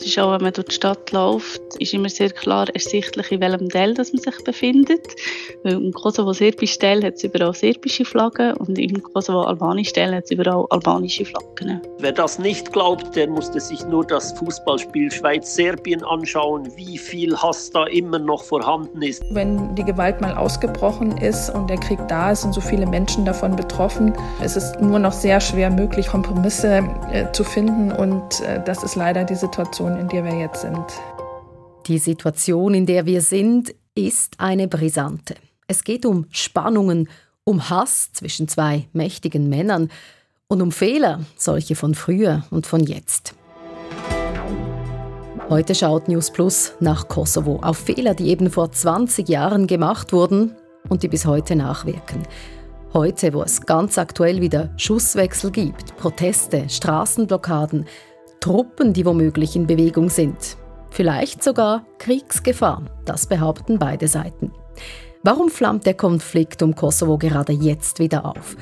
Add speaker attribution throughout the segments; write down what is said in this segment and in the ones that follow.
Speaker 1: Es ist auch, wenn man durch die Stadt läuft, ist immer sehr klar ersichtlich, in welchem Teil dass man sich befindet. Weil im Kosovo-serbischen Teil hat es überall serbische Flaggen und im Kosovo-albanischen Teil hat es überall albanische Flaggen.
Speaker 2: Wer das nicht glaubt, der musste sich nur das Fußballspiel Schweiz-Serbien anschauen, wie viel Hass da immer noch vorhanden ist.
Speaker 3: Wenn die Gewalt mal ausgebrochen ist und der Krieg da ist und so viele Menschen davon betroffen, ist es nur noch sehr schwer möglich, Kompromisse äh, zu finden und äh, das ist leider die Situation, in der wir jetzt sind.
Speaker 4: Die Situation, in der wir sind, ist eine brisante. Es geht um Spannungen, um Hass zwischen zwei mächtigen Männern und um Fehler, solche von früher und von jetzt. Heute schaut News Plus nach Kosovo auf Fehler, die eben vor 20 Jahren gemacht wurden und die bis heute nachwirken. Heute, wo es ganz aktuell wieder Schusswechsel gibt, Proteste, Straßenblockaden, Truppen, die womöglich in Bewegung sind. Vielleicht sogar Kriegsgefahr, das behaupten beide Seiten. Warum flammt der Konflikt um Kosovo gerade jetzt wieder auf?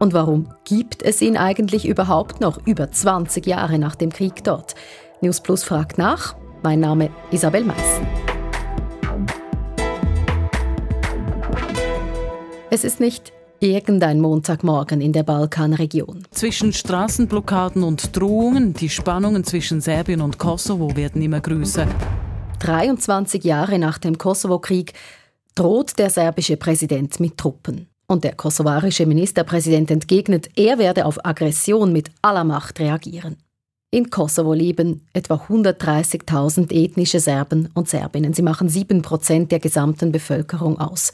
Speaker 4: Und warum gibt es ihn eigentlich überhaupt noch über 20 Jahre nach dem Krieg dort? News Plus fragt nach. Mein Name Isabel Meissen. Es ist nicht Irgendein Montagmorgen in der Balkanregion.
Speaker 5: Zwischen Straßenblockaden und Drohungen, die Spannungen zwischen Serbien und Kosovo werden immer größer.
Speaker 4: 23 Jahre nach dem Kosovo-Krieg droht der serbische Präsident mit Truppen. Und der kosovarische Ministerpräsident entgegnet, er werde auf Aggression mit aller Macht reagieren. In Kosovo leben etwa 130.000 ethnische Serben und Serbinnen. Sie machen 7 Prozent der gesamten Bevölkerung aus.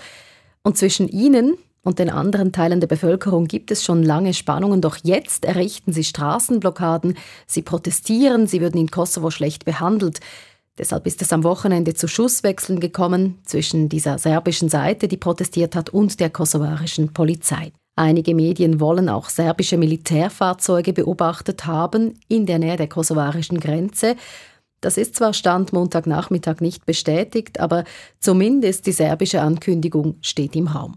Speaker 4: Und zwischen ihnen und den anderen Teilen der Bevölkerung gibt es schon lange Spannungen, doch jetzt errichten sie Straßenblockaden, sie protestieren, sie würden in Kosovo schlecht behandelt. Deshalb ist es am Wochenende zu Schusswechseln gekommen zwischen dieser serbischen Seite, die protestiert hat, und der kosovarischen Polizei. Einige Medien wollen auch serbische Militärfahrzeuge beobachtet haben in der Nähe der kosovarischen Grenze. Das ist zwar Stand Montagnachmittag nicht bestätigt, aber zumindest die serbische Ankündigung steht im Raum.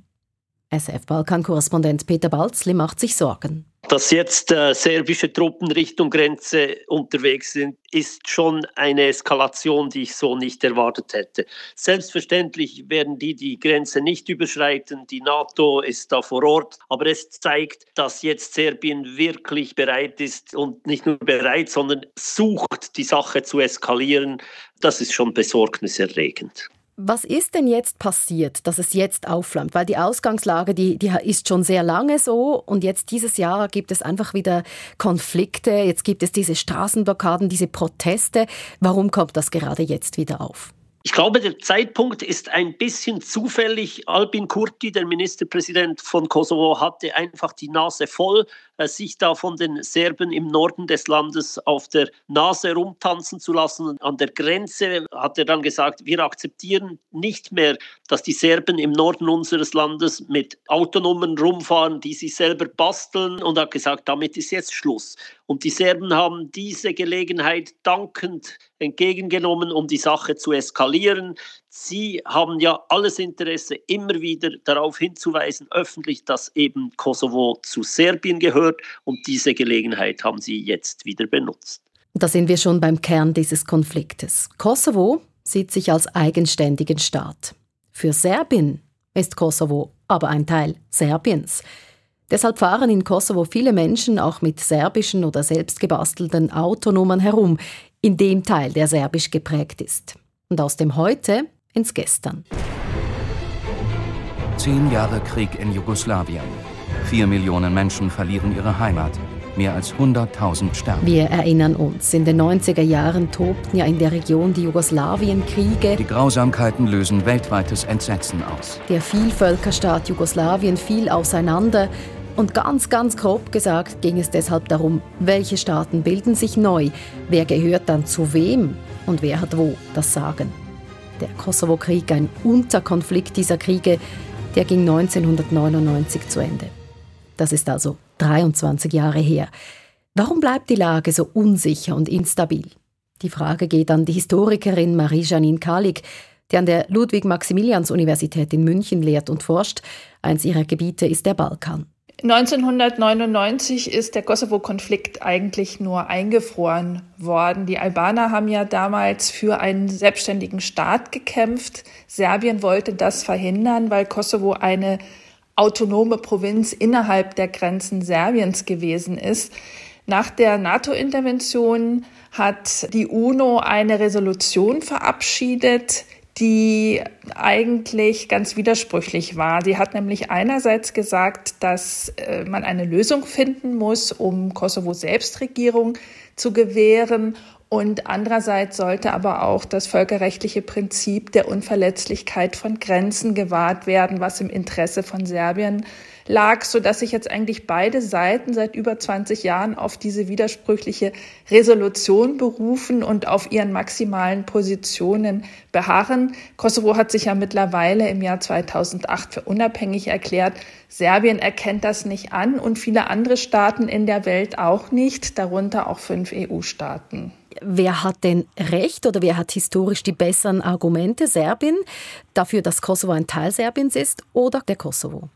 Speaker 4: SF-Balkan-Korrespondent Peter Balzli macht sich Sorgen.
Speaker 2: Dass jetzt äh, serbische Truppen Richtung Grenze unterwegs sind, ist schon eine Eskalation, die ich so nicht erwartet hätte. Selbstverständlich werden die die Grenze nicht überschreiten. Die NATO ist da vor Ort. Aber es zeigt, dass jetzt Serbien wirklich bereit ist und nicht nur bereit, sondern sucht, die Sache zu eskalieren. Das ist schon besorgniserregend.
Speaker 4: Was ist denn jetzt passiert, dass es jetzt aufflammt? Weil die Ausgangslage, die, die ist schon sehr lange so und jetzt dieses Jahr gibt es einfach wieder Konflikte, jetzt gibt es diese Straßenblockaden, diese Proteste. Warum kommt das gerade jetzt wieder auf?
Speaker 2: Ich glaube, der Zeitpunkt ist ein bisschen zufällig. Albin Kurti, der Ministerpräsident von Kosovo, hatte einfach die Nase voll, sich da von den Serben im Norden des Landes auf der Nase rumtanzen zu lassen. An der Grenze hat er dann gesagt, wir akzeptieren nicht mehr, dass die Serben im Norden unseres Landes mit Autonummern rumfahren, die sie selber basteln und hat gesagt, damit ist jetzt Schluss. Und die Serben haben diese Gelegenheit dankend entgegengenommen, um die Sache zu eskalieren. Sie haben ja alles Interesse, immer wieder darauf hinzuweisen, öffentlich, dass eben Kosovo zu Serbien gehört. Und diese Gelegenheit haben Sie jetzt wieder benutzt.
Speaker 4: Da sind wir schon beim Kern dieses Konfliktes. Kosovo sieht sich als eigenständigen Staat. Für Serbien ist Kosovo aber ein Teil Serbiens. Deshalb fahren in Kosovo viele Menschen auch mit serbischen oder selbstgebastelten Autonummern herum, in dem Teil, der serbisch geprägt ist. Und aus dem Heute ins Gestern.
Speaker 6: Zehn Jahre Krieg in Jugoslawien. Vier Millionen Menschen verlieren ihre Heimat. Mehr als 100.000 sterben.
Speaker 4: Wir erinnern uns, in den 90er Jahren tobten ja in der Region die Jugoslawienkriege.
Speaker 6: Die Grausamkeiten lösen weltweites Entsetzen aus.
Speaker 4: Der Vielvölkerstaat Jugoslawien fiel auseinander und ganz, ganz grob gesagt ging es deshalb darum, welche Staaten bilden sich neu, wer gehört dann zu wem und wer hat wo das Sagen. Der Kosovo-Krieg, ein Unterkonflikt dieser Kriege, der ging 1999 zu Ende. Das ist also 23 Jahre her. Warum bleibt die Lage so unsicher und instabil? Die Frage geht an die Historikerin Marie-Janine Kalik, die an der Ludwig-Maximilians-Universität in München lehrt und forscht. Eins ihrer Gebiete ist der Balkan.
Speaker 3: 1999 ist der Kosovo-Konflikt eigentlich nur eingefroren worden. Die Albaner haben ja damals für einen selbstständigen Staat gekämpft. Serbien wollte das verhindern, weil Kosovo eine autonome Provinz innerhalb der Grenzen Serbiens gewesen ist. Nach der NATO-Intervention hat die UNO eine Resolution verabschiedet, die eigentlich ganz widersprüchlich war. Sie hat nämlich einerseits gesagt, dass äh, man eine Lösung finden muss, um Kosovo Selbstregierung zu gewähren und andererseits sollte aber auch das völkerrechtliche Prinzip der Unverletzlichkeit von Grenzen gewahrt werden, was im Interesse von Serbien lag, so dass sich jetzt eigentlich beide Seiten seit über 20 Jahren auf diese widersprüchliche Resolution berufen und auf ihren maximalen Positionen beharren. Kosovo hat sich ja mittlerweile im Jahr 2008 für unabhängig erklärt. Serbien erkennt das nicht an und viele andere Staaten in der Welt auch nicht, darunter auch fünf EU-Staaten.
Speaker 4: Wer hat denn recht oder wer hat historisch die besseren Argumente? Serbien dafür, dass Kosovo ein Teil Serbiens ist oder der Kosovo?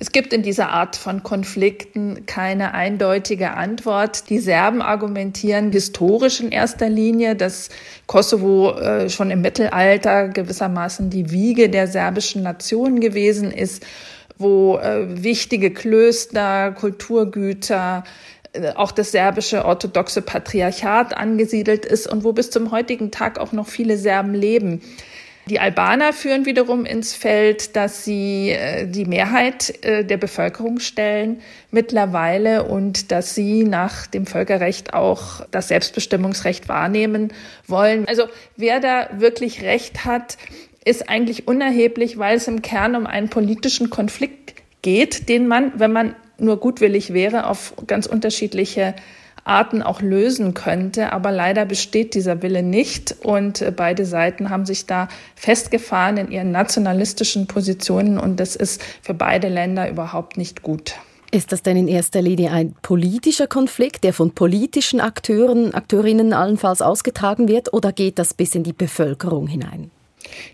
Speaker 3: Es gibt in dieser Art von Konflikten keine eindeutige Antwort. Die Serben argumentieren historisch in erster Linie, dass Kosovo äh, schon im Mittelalter gewissermaßen die Wiege der serbischen Nation gewesen ist, wo äh, wichtige Klöster, Kulturgüter, auch das serbische orthodoxe Patriarchat angesiedelt ist und wo bis zum heutigen Tag auch noch viele Serben leben. Die Albaner führen wiederum ins Feld, dass sie äh, die Mehrheit äh, der Bevölkerung stellen mittlerweile und dass sie nach dem Völkerrecht auch das Selbstbestimmungsrecht wahrnehmen wollen. Also wer da wirklich Recht hat, ist eigentlich unerheblich, weil es im Kern um einen politischen Konflikt geht, den man, wenn man nur gutwillig wäre, auf ganz unterschiedliche Arten auch lösen könnte. Aber leider besteht dieser Wille nicht und äh, beide Seiten haben sich da festgefahren in ihren nationalistischen Positionen und das ist für beide Länder überhaupt nicht gut.
Speaker 4: Ist das denn in erster Linie ein politischer Konflikt, der von politischen Akteuren, Akteurinnen allenfalls ausgetragen wird, oder geht das bis in die Bevölkerung hinein?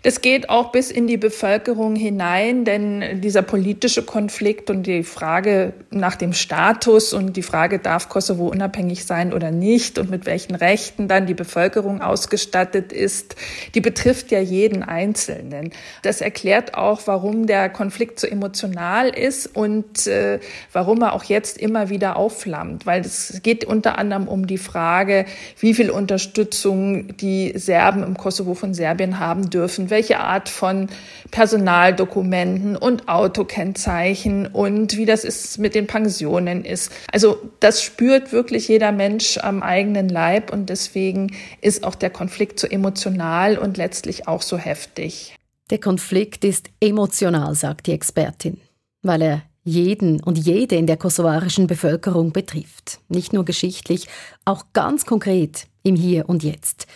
Speaker 3: Das geht auch bis in die Bevölkerung hinein, denn dieser politische Konflikt und die Frage nach dem Status und die Frage, darf Kosovo unabhängig sein oder nicht und mit welchen Rechten dann die Bevölkerung ausgestattet ist, die betrifft ja jeden Einzelnen. Das erklärt auch, warum der Konflikt so emotional ist und äh, warum er auch jetzt immer wieder aufflammt, weil es geht unter anderem um die Frage, wie viel Unterstützung die Serben im Kosovo von Serbien haben dürfen dürfen, welche Art von Personaldokumenten und Autokennzeichen und wie das ist mit den Pensionen ist. Also das spürt wirklich jeder Mensch am eigenen Leib und deswegen ist auch der Konflikt so emotional und letztlich auch so heftig.
Speaker 4: Der Konflikt ist emotional, sagt die Expertin, weil er jeden und jede in der kosovarischen Bevölkerung betrifft. Nicht nur geschichtlich, auch ganz konkret im Hier und Jetzt.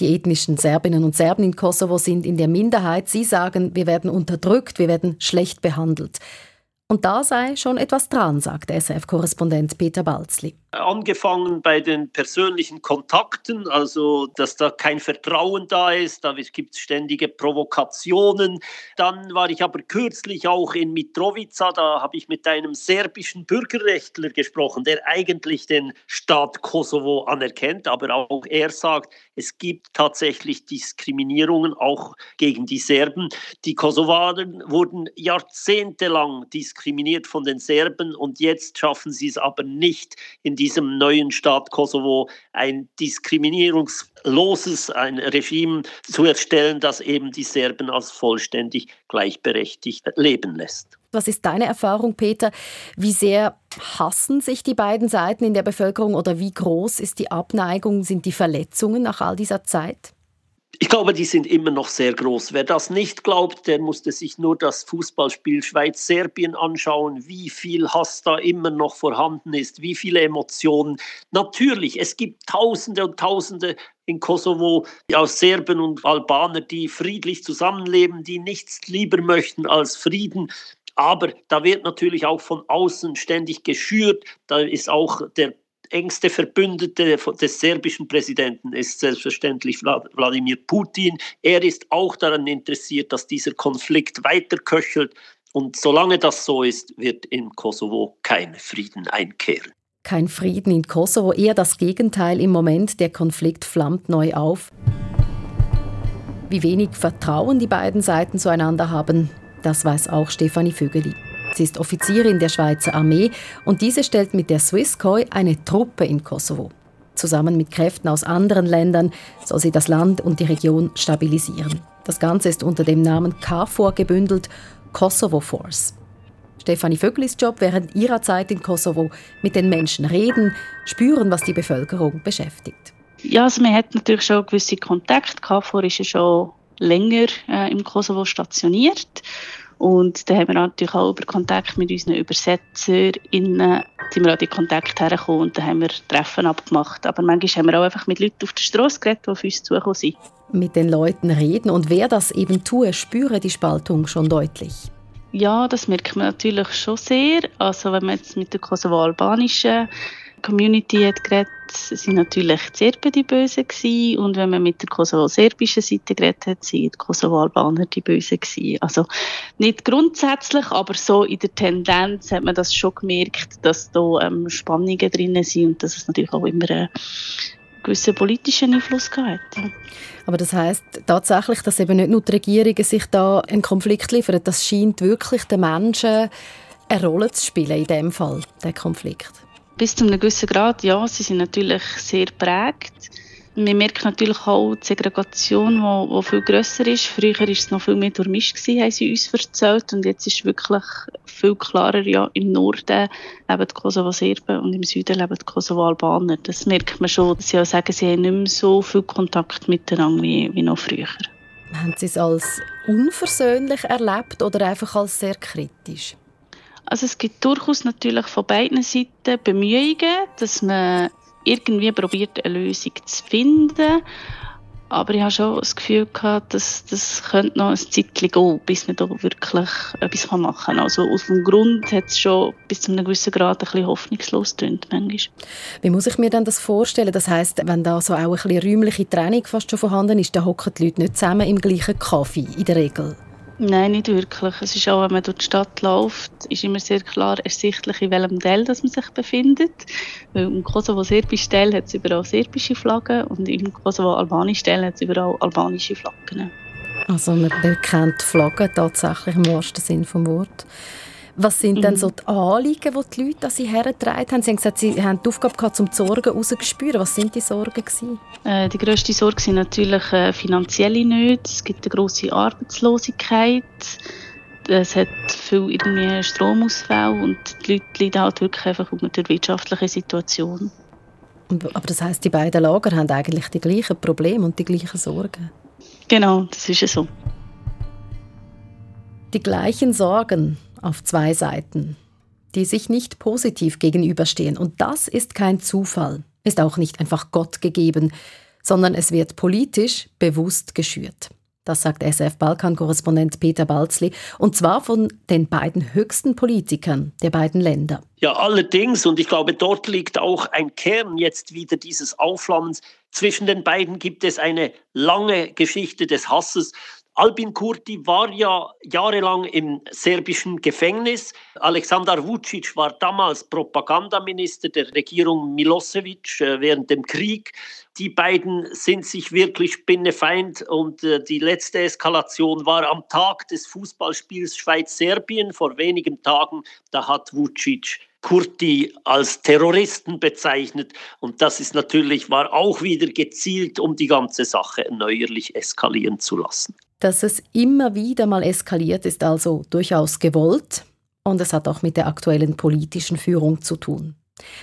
Speaker 4: Die ethnischen Serbinnen und Serben in Kosovo sind in der Minderheit. Sie sagen, wir werden unterdrückt, wir werden schlecht behandelt. Und da sei schon etwas dran, sagt SF-Korrespondent Peter Balzli.
Speaker 2: Angefangen bei den persönlichen Kontakten, also dass da kein Vertrauen da ist, da gibt es ständige Provokationen. Dann war ich aber kürzlich auch in Mitrovica, da habe ich mit einem serbischen Bürgerrechtler gesprochen, der eigentlich den Staat Kosovo anerkennt, aber auch er sagt, es gibt tatsächlich Diskriminierungen auch gegen die Serben. Die Kosovaren wurden jahrzehntelang diskriminiert von den Serben und jetzt schaffen sie es aber nicht in diesem neuen Staat Kosovo ein diskriminierungsloses ein Regime zu erstellen, das eben die Serben als vollständig gleichberechtigt leben lässt.
Speaker 4: Was ist deine Erfahrung, Peter? Wie sehr hassen sich die beiden Seiten in der Bevölkerung oder wie groß ist die Abneigung, sind die Verletzungen nach all dieser Zeit?
Speaker 2: Ich glaube, die sind immer noch sehr groß. Wer das nicht glaubt, der musste sich nur das Fußballspiel Schweiz-Serbien anschauen, wie viel Hass da immer noch vorhanden ist, wie viele Emotionen. Natürlich, es gibt Tausende und Tausende in Kosovo aus Serben und Albaner, die friedlich zusammenleben, die nichts lieber möchten als Frieden. Aber da wird natürlich auch von außen ständig geschürt. Da ist auch der engste Verbündete des serbischen Präsidenten ist selbstverständlich Wladimir Putin. Er ist auch daran interessiert, dass dieser Konflikt weiterköchelt. Und solange das so ist, wird in Kosovo kein Frieden einkehren.
Speaker 4: Kein Frieden in Kosovo, eher das Gegenteil. Im Moment der Konflikt flammt neu auf. Wie wenig Vertrauen die beiden Seiten zueinander haben, das weiß auch Stefanie Vögeli. Sie ist Offizierin der Schweizer Armee und diese stellt mit der Swisscoi eine Truppe in Kosovo. Zusammen mit Kräften aus anderen Ländern soll sie das Land und die Region stabilisieren. Das Ganze ist unter dem Namen KFOR gebündelt, Kosovo Force. Stefanie Vöglis Job während ihrer Zeit in Kosovo mit den Menschen reden, spüren, was die Bevölkerung beschäftigt.
Speaker 1: Ja, also man hat natürlich schon gewisse Kontakte. KFOR ist ja schon länger äh, im Kosovo stationiert. Und da haben wir natürlich auch über Kontakt mit unseren ÜbersetzerInnen sind wir an die Kontakte hergekommen und da haben wir Treffen abgemacht. Aber manchmal haben wir auch einfach mit Leuten auf der Straße geredet, die auf uns zugekommen sind.
Speaker 4: Mit den Leuten reden und wer das eben tue, spüre die Spaltung schon deutlich.
Speaker 1: Ja, das merkt man natürlich schon sehr. Also wenn man jetzt mit der kosovo-albanischen Community hat geredet, sind natürlich die Serben die Bösen gewesen. und wenn man mit der kosovo-serbischen Seite geredet hat, sind die Kosovo-Albaner die Bösen gewesen. Also nicht grundsätzlich, aber so in der Tendenz hat man das schon gemerkt, dass da ähm, Spannungen drin sind und dass es natürlich auch immer einen gewissen politischen Einfluss. Ja.
Speaker 4: Aber das heißt tatsächlich, dass eben nicht nur die Regierungen sich da einen Konflikt liefern, das scheint wirklich den Menschen eine Rolle zu spielen in dem Fall, der Konflikt.
Speaker 1: Bis zu einem gewissen Grad, ja, sie sind natürlich sehr prägt. Man merkt natürlich auch die Segregation, die, die viel grösser ist. Früher war es noch viel mehr durchmischt, haben sie uns erzählt. Und jetzt ist wirklich viel klarer, ja, im Norden leben die Kosovo-Serben und im Süden leben die Kosovo-Albaner. Das merkt man schon, sie auch sagen, sie haben nicht mehr so viel Kontakt miteinander wie, wie noch früher.
Speaker 4: Haben Sie es als unversöhnlich erlebt oder einfach als sehr kritisch?
Speaker 1: Also es gibt durchaus natürlich von beiden Seiten Bemühungen, dass man irgendwie probiert, eine Lösung zu finden. Aber ich habe schon das Gefühl gehabt, dass das könnte noch ein Zeitchen gehen, bis man da wirklich etwas machen kann. Also aus dem Grund hat es schon bis zu einem gewissen Grad ein bisschen hoffnungslos getönt, manchmal.
Speaker 4: Wie muss ich mir dann das vorstellen? Das heißt, wenn da so auch ein bisschen räumliche Trennung fast schon vorhanden ist, dann hocken die Leute nicht zusammen im gleichen Kaffee in der Regel?
Speaker 1: Nein, nicht wirklich. Es ist auch, wenn man durch die Stadt läuft, ist immer sehr klar ersichtlich, in welchem Teil man sich befindet. Weil im Kosovo-serbischen Teil hat es überall serbische Flaggen und im Kosovo-albanischen Teil hat es überall albanische Flaggen.
Speaker 4: Also man erkennt Flaggen tatsächlich im wahrsten Sinn des Wortes. Was sind mhm. denn so die Anliegen, die die Leute an sie hergetragen haben? Sie haben gesagt, sie haben die Aufgabe gehabt, um die Sorgen herauszuspüren. Was sind die Sorgen?
Speaker 1: Äh, die grösste Sorge sind natürlich äh, finanzielle Nöte. Es gibt eine grosse Arbeitslosigkeit. Es hat viel irgendwie Stromausfälle und die Leute leiden halt wirklich einfach unter der wirtschaftlichen Situation.
Speaker 4: Aber das heißt, die beiden Lager haben eigentlich die gleichen Probleme und die gleichen Sorgen?
Speaker 1: Genau, das ist so.
Speaker 4: Die gleichen Sorgen, auf zwei Seiten, die sich nicht positiv gegenüberstehen. Und das ist kein Zufall, ist auch nicht einfach Gott gegeben, sondern es wird politisch bewusst geschürt. Das sagt SF-Balkan-Korrespondent Peter Balzli, und zwar von den beiden höchsten Politikern der beiden Länder.
Speaker 2: Ja, allerdings, und ich glaube, dort liegt auch ein Kern jetzt wieder dieses Aufflammens. Zwischen den beiden gibt es eine lange Geschichte des Hasses. Albin Kurti war ja jahrelang im serbischen Gefängnis. Alexander Vucic war damals Propagandaminister der Regierung Milosevic äh, während dem Krieg. Die beiden sind sich wirklich Spinnefeind und äh, die letzte Eskalation war am Tag des Fußballspiels Schweiz-Serbien vor wenigen Tagen. Da hat Vucic Kurti als Terroristen bezeichnet. Und das ist natürlich, war auch wieder gezielt, um die ganze Sache neuerlich eskalieren zu lassen.
Speaker 4: Dass es immer wieder mal eskaliert, ist also durchaus gewollt und es hat auch mit der aktuellen politischen Führung zu tun.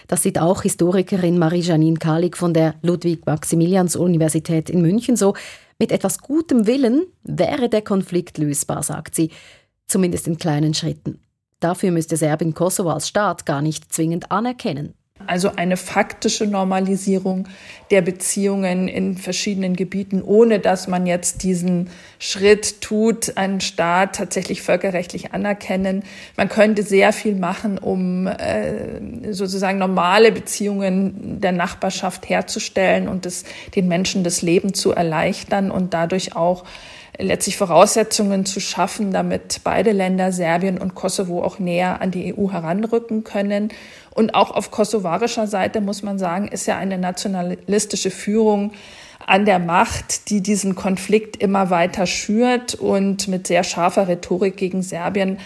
Speaker 4: Das sieht auch Historikerin Marie-Janine Kalik von der Ludwig-Maximilians-Universität in München so. Mit etwas gutem Willen wäre der Konflikt lösbar, sagt sie, zumindest in kleinen Schritten. Dafür müsste Serbien Kosovo als Staat gar nicht zwingend anerkennen.
Speaker 3: Also eine faktische Normalisierung der Beziehungen in verschiedenen Gebieten, ohne dass man jetzt diesen Schritt tut, einen Staat tatsächlich völkerrechtlich anerkennen. Man könnte sehr viel machen, um äh, sozusagen normale Beziehungen der Nachbarschaft herzustellen und es den Menschen das Leben zu erleichtern und dadurch auch letztlich Voraussetzungen zu schaffen, damit beide Länder, Serbien und Kosovo, auch näher an die EU heranrücken können. Und auch auf kosovarischer Seite muss man sagen, ist ja eine nationalistische Führung an der Macht, die diesen Konflikt immer weiter schürt und mit sehr scharfer Rhetorik gegen Serbien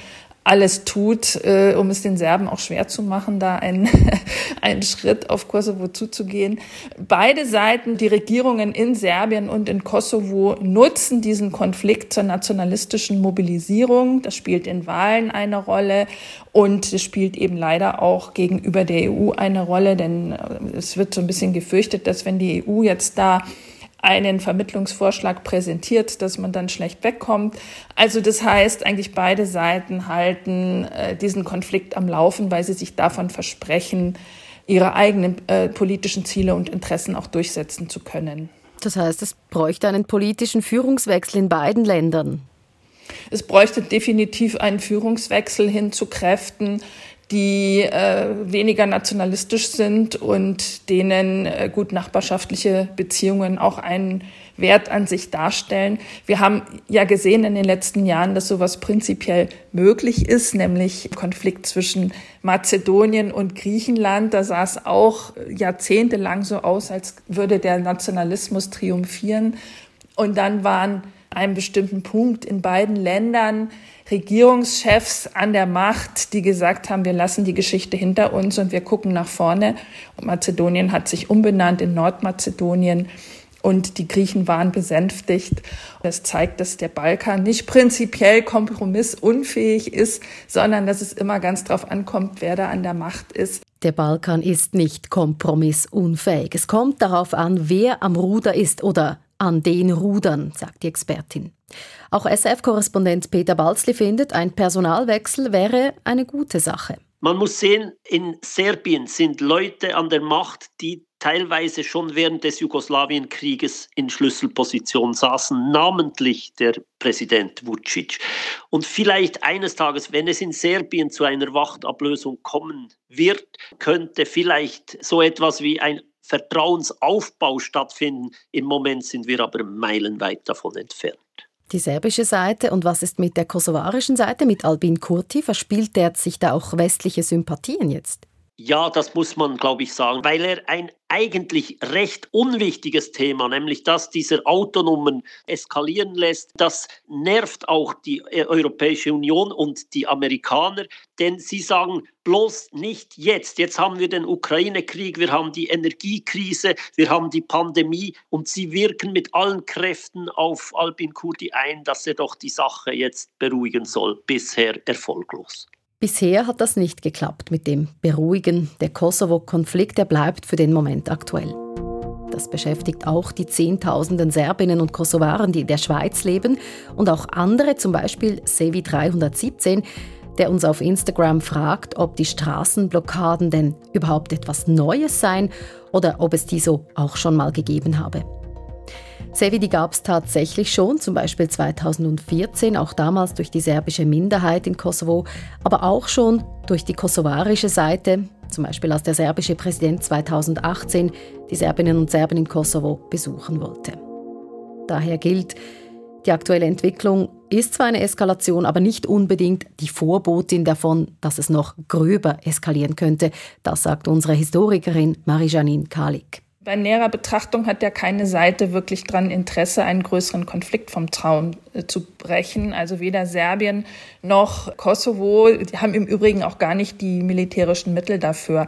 Speaker 3: alles tut, äh, um es den Serben auch schwer zu machen, da einen, einen Schritt auf Kosovo zuzugehen. Beide Seiten, die Regierungen in Serbien und in Kosovo, nutzen diesen Konflikt zur nationalistischen Mobilisierung. Das spielt in Wahlen eine Rolle und es spielt eben leider auch gegenüber der EU eine Rolle, denn äh, es wird so ein bisschen gefürchtet, dass wenn die EU jetzt da einen Vermittlungsvorschlag präsentiert, dass man dann schlecht wegkommt. Also das heißt, eigentlich beide Seiten halten äh, diesen Konflikt am Laufen, weil sie sich davon versprechen, ihre eigenen äh, politischen Ziele und Interessen auch durchsetzen zu können.
Speaker 4: Das heißt, es bräuchte einen politischen Führungswechsel in beiden Ländern.
Speaker 3: Es bräuchte definitiv einen Führungswechsel hin zu Kräften, die äh, weniger nationalistisch sind und denen äh, gut nachbarschaftliche Beziehungen auch einen Wert an sich darstellen. Wir haben ja gesehen in den letzten Jahren, dass sowas prinzipiell möglich ist, nämlich Konflikt zwischen Mazedonien und Griechenland. Da sah es auch jahrzehntelang so aus, als würde der Nationalismus triumphieren. Und dann waren einem bestimmten Punkt in beiden Ländern Regierungschefs an der Macht, die gesagt haben, wir lassen die Geschichte hinter uns und wir gucken nach vorne. Und Mazedonien hat sich umbenannt in Nordmazedonien und die Griechen waren besänftigt. Das zeigt, dass der Balkan nicht prinzipiell kompromissunfähig ist, sondern dass es immer ganz darauf ankommt, wer da an der Macht ist.
Speaker 4: Der Balkan ist nicht kompromissunfähig. Es kommt darauf an, wer am Ruder ist oder an den Rudern, sagt die Expertin. Auch SF-Korrespondent Peter Balzli findet, ein Personalwechsel wäre eine gute Sache.
Speaker 2: Man muss sehen, in Serbien sind Leute an der Macht, die teilweise schon während des Jugoslawienkrieges in Schlüsselpositionen saßen, namentlich der Präsident Vucic. Und vielleicht eines Tages, wenn es in Serbien zu einer Wachtablösung kommen wird, könnte vielleicht so etwas wie ein Vertrauensaufbau stattfinden. Im Moment sind wir aber meilenweit davon entfernt.
Speaker 4: Die serbische Seite und was ist mit der kosovarischen Seite, mit Albin Kurti? Verspielt der sich da auch westliche Sympathien jetzt?
Speaker 2: Ja, das muss man, glaube ich, sagen, weil er ein eigentlich recht unwichtiges Thema, nämlich das dieser Autonomen eskalieren lässt, das nervt auch die äh, Europäische Union und die Amerikaner, denn sie sagen bloß nicht jetzt. Jetzt haben wir den Ukraine-Krieg, wir haben die Energiekrise, wir haben die Pandemie und sie wirken mit allen Kräften auf Albin Kurdi ein, dass er doch die Sache jetzt beruhigen soll. Bisher erfolglos.
Speaker 4: Bisher hat das nicht geklappt mit dem Beruhigen. Der Kosovo-Konflikt, der bleibt für den Moment aktuell. Das beschäftigt auch die Zehntausenden Serbinnen und Kosovaren, die in der Schweiz leben und auch andere, zum Beispiel Sevi 317, der uns auf Instagram fragt, ob die Straßenblockaden denn überhaupt etwas Neues seien oder ob es die so auch schon mal gegeben habe. Sevidi gab es tatsächlich schon, zum Beispiel 2014, auch damals durch die serbische Minderheit in Kosovo, aber auch schon durch die kosovarische Seite, zum Beispiel als der serbische Präsident 2018 die Serbinnen und Serben in Kosovo besuchen wollte. Daher gilt, die aktuelle Entwicklung ist zwar eine Eskalation, aber nicht unbedingt die Vorbotin davon, dass es noch gröber eskalieren könnte. Das sagt unsere Historikerin Marie-Janine Kalik.
Speaker 3: Bei näherer Betrachtung hat ja keine Seite wirklich daran Interesse, einen größeren Konflikt vom Zaun äh, zu brechen. Also weder Serbien noch Kosovo die haben im Übrigen auch gar nicht die militärischen Mittel dafür.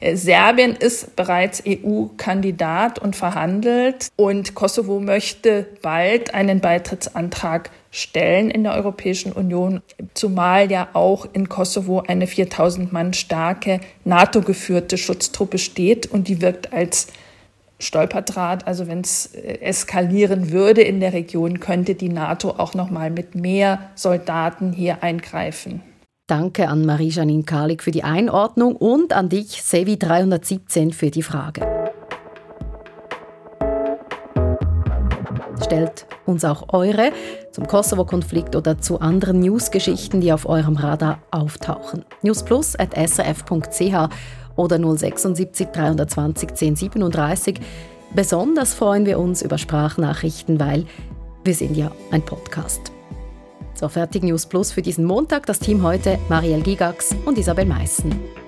Speaker 3: Äh, Serbien ist bereits EU-Kandidat und verhandelt und Kosovo möchte bald einen Beitrittsantrag stellen in der Europäischen Union, zumal ja auch in Kosovo eine 4000 Mann starke NATO-geführte Schutztruppe steht und die wirkt als Stolperdraht. Also wenn es äh, eskalieren würde in der Region, könnte die NATO auch noch mal mit mehr Soldaten hier eingreifen.
Speaker 4: Danke an Marie-Janine Karlik für die Einordnung und an dich, Sevi 317, für die Frage. Stellt uns auch eure zum Kosovo-Konflikt oder zu anderen Newsgeschichten, die auf eurem Radar auftauchen. newsplus.srf.ch oder 076 320 1037. Besonders freuen wir uns über Sprachnachrichten, weil Wir sind ja ein Podcast. So, fertig News Plus für diesen Montag. Das Team heute Marielle Gigax und Isabel Meissen.